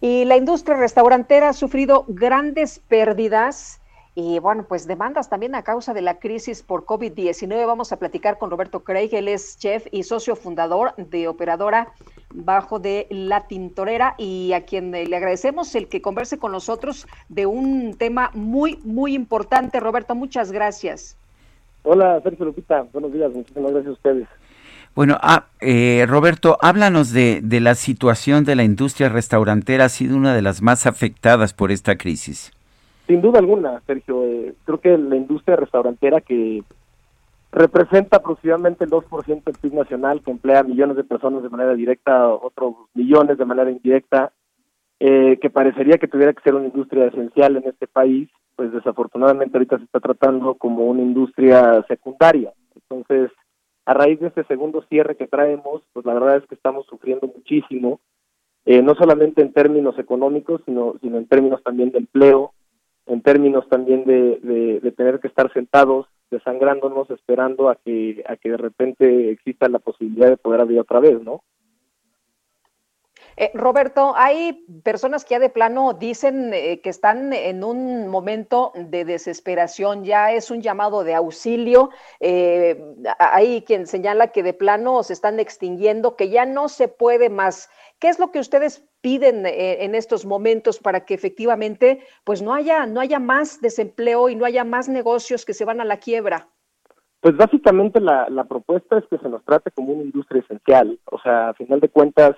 Y la industria restaurantera ha sufrido grandes pérdidas y bueno, pues demandas también a causa de la crisis por COVID-19. Vamos a platicar con Roberto Craig, él es chef y socio fundador de Operadora Bajo de La Tintorera y a quien le agradecemos el que converse con nosotros de un tema muy, muy importante. Roberto, muchas gracias. Hola, Sergio Lupita. Buenos días. Muchísimas gracias a ustedes. Bueno, ah, eh, Roberto, háblanos de, la situación de la industria restaurantera. Ha sido una de las más afectadas por esta crisis. Sin duda alguna, Sergio. Eh, creo que la industria restaurantera que representa aproximadamente el 2% del PIB nacional, que emplea millones de personas de manera directa, otros millones de manera indirecta, eh, que parecería que tuviera que ser una industria esencial en este país, pues desafortunadamente ahorita se está tratando como una industria secundaria. Entonces, a raíz de este segundo cierre que traemos, pues la verdad es que estamos sufriendo muchísimo, eh, no solamente en términos económicos, sino, sino en términos también de empleo, en términos también de, de, tener que estar sentados, desangrándonos, esperando a que, a que de repente exista la posibilidad de poder abrir otra vez, ¿no? Eh, Roberto, hay personas que ya de plano dicen eh, que están en un momento de desesperación, ya es un llamado de auxilio. Eh, hay quien señala que de plano se están extinguiendo, que ya no se puede más. ¿Qué es lo que ustedes piden en estos momentos para que efectivamente pues no haya, no haya más desempleo y no haya más negocios que se van a la quiebra? Pues básicamente la, la propuesta es que se nos trate como una industria esencial. O sea, a final de cuentas,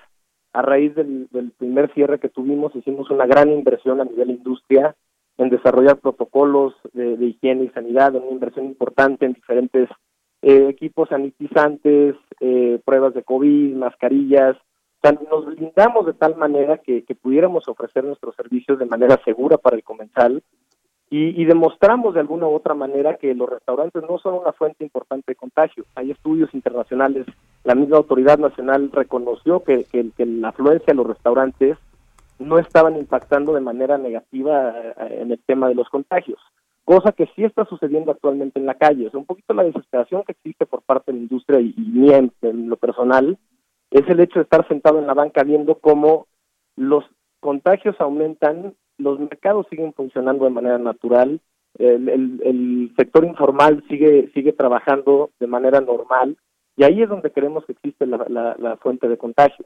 a raíz del, primer cierre que tuvimos, hicimos una gran inversión a nivel industria en desarrollar protocolos de, higiene y sanidad, una inversión importante en diferentes eh, equipos sanitizantes, eh, pruebas de COVID, mascarillas. Nos blindamos de tal manera que, que pudiéramos ofrecer nuestros servicios de manera segura para el comensal y, demostramos de alguna u otra manera que los restaurantes no son una fuente importante de contagio. Hay estudios internacionales, la misma autoridad nacional reconoció que, la afluencia a los restaurantes no estaban impactando de manera negativa eh, en el tema de los contagios, cosa que sí está sucediendo actualmente en la calle. Es un poquito la desesperación que existe por parte de la industria y, y en, en lo personal es el hecho de estar sentado en la banca viendo cómo los contagios aumentan los mercados siguen funcionando de manera natural, el, el, sector informal sigue sigue trabajando de manera normal y ahí es donde creemos que existe la, la, fuente de contagio.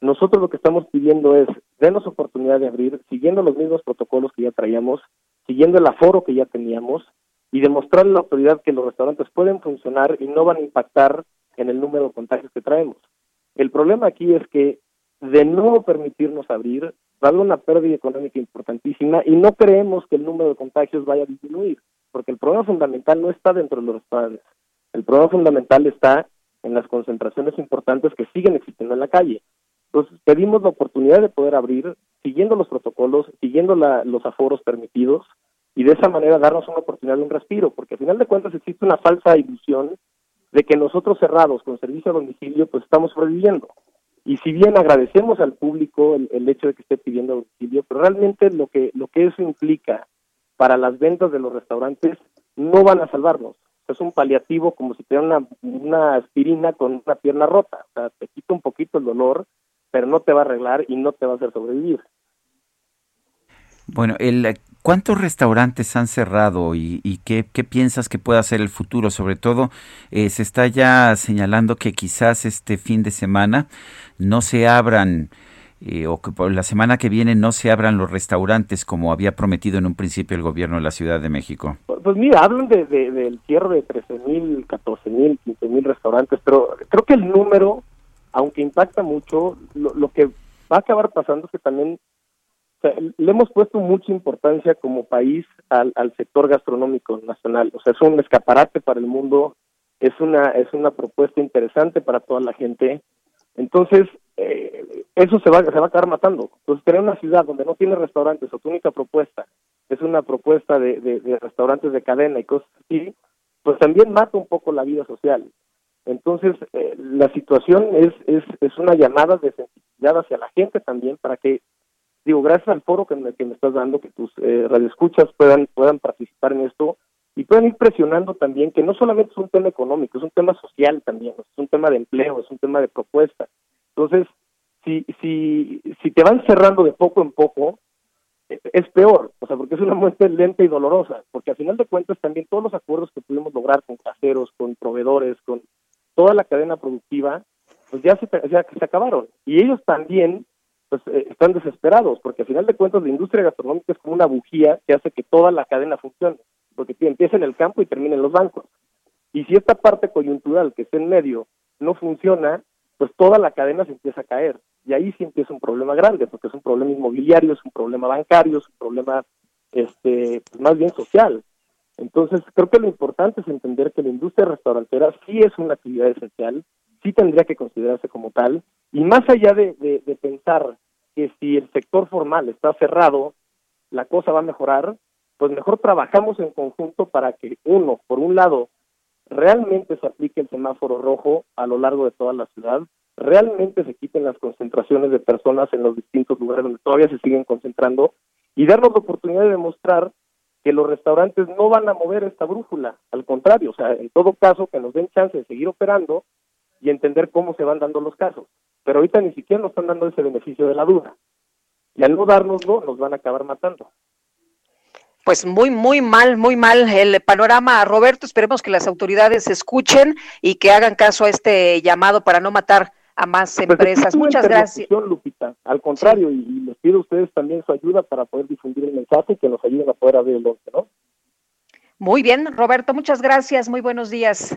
Nosotros lo que estamos pidiendo es denos oportunidad de abrir, siguiendo los mismos protocolos que ya traíamos, siguiendo el aforo que ya teníamos y demostrar a la autoridad que los restaurantes pueden funcionar y no van a impactar en el número de contagios que traemos. El problema aquí es que de no permitirnos abrir, va a haber una pérdida económica importantísima y no creemos que el número de contagios vaya a disminuir, porque el problema fundamental no está dentro de los restaurantes. El problema fundamental está en las concentraciones importantes que siguen existiendo en la calle. Entonces, pedimos la oportunidad de poder abrir, siguiendo los protocolos, siguiendo los aforos permitidos, y de esa manera darnos una oportunidad de un respiro, porque al final de cuentas existe una falsa ilusión de que nosotros cerrados con servicio a domicilio, pues estamos sobreviviendo. Y si bien agradecemos al público el, hecho de que esté pidiendo auxilio, pero realmente lo que, lo que eso implica para las ventas de los restaurantes no van a salvarnos. Es un paliativo como si tuviera una, una aspirina con una pierna rota. O sea, te quita un poquito el dolor, pero no te va a arreglar y no te va a hacer sobrevivir. Bueno, el, ¿cuántos restaurantes han cerrado y, qué, piensas que pueda ser el futuro? Sobre todo, eh, se está ya señalando que quizás este fin de semana no se abran eh, o que por la semana que viene no se abran los restaurantes como había prometido en un principio el gobierno de la Ciudad de México. Pues mira, hablan de, del cierre de 13 mil, 14 mil, 15 mil restaurantes, pero creo que el número, aunque impacta mucho, lo que va a acabar pasando es que también le hemos puesto mucha importancia como país al, sector gastronómico nacional. O sea, es un escaparate para el mundo, es una, es una propuesta interesante para toda la gente. Entonces, eh, eso se va, se va a acabar matando. Entonces, tener una ciudad donde no tiene restaurantes o tu única propuesta es una propuesta de, de, restaurantes de cadena y cosas así, pues también mata un poco la vida social. Entonces, eh, la situación es, es, es una llamada de sensibilidad hacia la gente también para que, digo, gracias al foro que me, que me estás dando, que tus eh, radioescuchas puedan, puedan participar en esto y puedan ir presionando también que no solamente es un tema económico, es un tema social también, es un tema de empleo, es un tema de propuesta. Entonces, si, si, si te van cerrando de poco en poco, es peor, o sea, porque es una muerte lenta y dolorosa, porque al final de cuentas también todos los acuerdos que pudimos lograr con caseros, con proveedores, con toda la cadena productiva, pues ya se, acabaron. Y ellos también pues eh, están desesperados, porque al final de cuentas la industria gastronómica es como una bujía que hace que toda la cadena funcione, porque empieza en el campo y termina en los bancos. Y si esta parte coyuntural que está en medio no funciona, pues toda la cadena se empieza a caer. Y ahí sí empieza un problema grande, porque es un problema inmobiliario, es un problema bancario, es un problema este, pues más bien social. Entonces, creo que lo importante es entender que la industria restaurantera sí es una actividad esencial, sí tendría que considerarse como tal, y más allá de, de pensar que si el sector formal está cerrado, la cosa va a mejorar, pues mejor trabajamos en conjunto para que, uno, por un lado, realmente se aplique el semáforo rojo a lo largo de toda la ciudad, realmente se quiten las concentraciones de personas en los distintos lugares donde todavía se siguen concentrando y darnos la oportunidad de demostrar que los restaurantes no van a mover esta brújula, al contrario, o sea, en todo caso que nos den chance de seguir operando y entender cómo se van dando los casos. Pero ahorita ni siquiera nos están dando ese beneficio de la duda. Y al no dárnoslo, nos van a acabar matando pues muy, muy mal, muy mal el panorama. Roberto, esperemos que las autoridades escuchen y que hagan caso a este llamado para no matar a más pues, empresas. Muchas gracias. Lupita. Al contrario, y, les pido a ustedes también su ayuda para poder difundir el mensaje y que nos ayuden a poder abrir el 11, ¿no? Muy bien, Roberto, muchas gracias. Muy buenos días.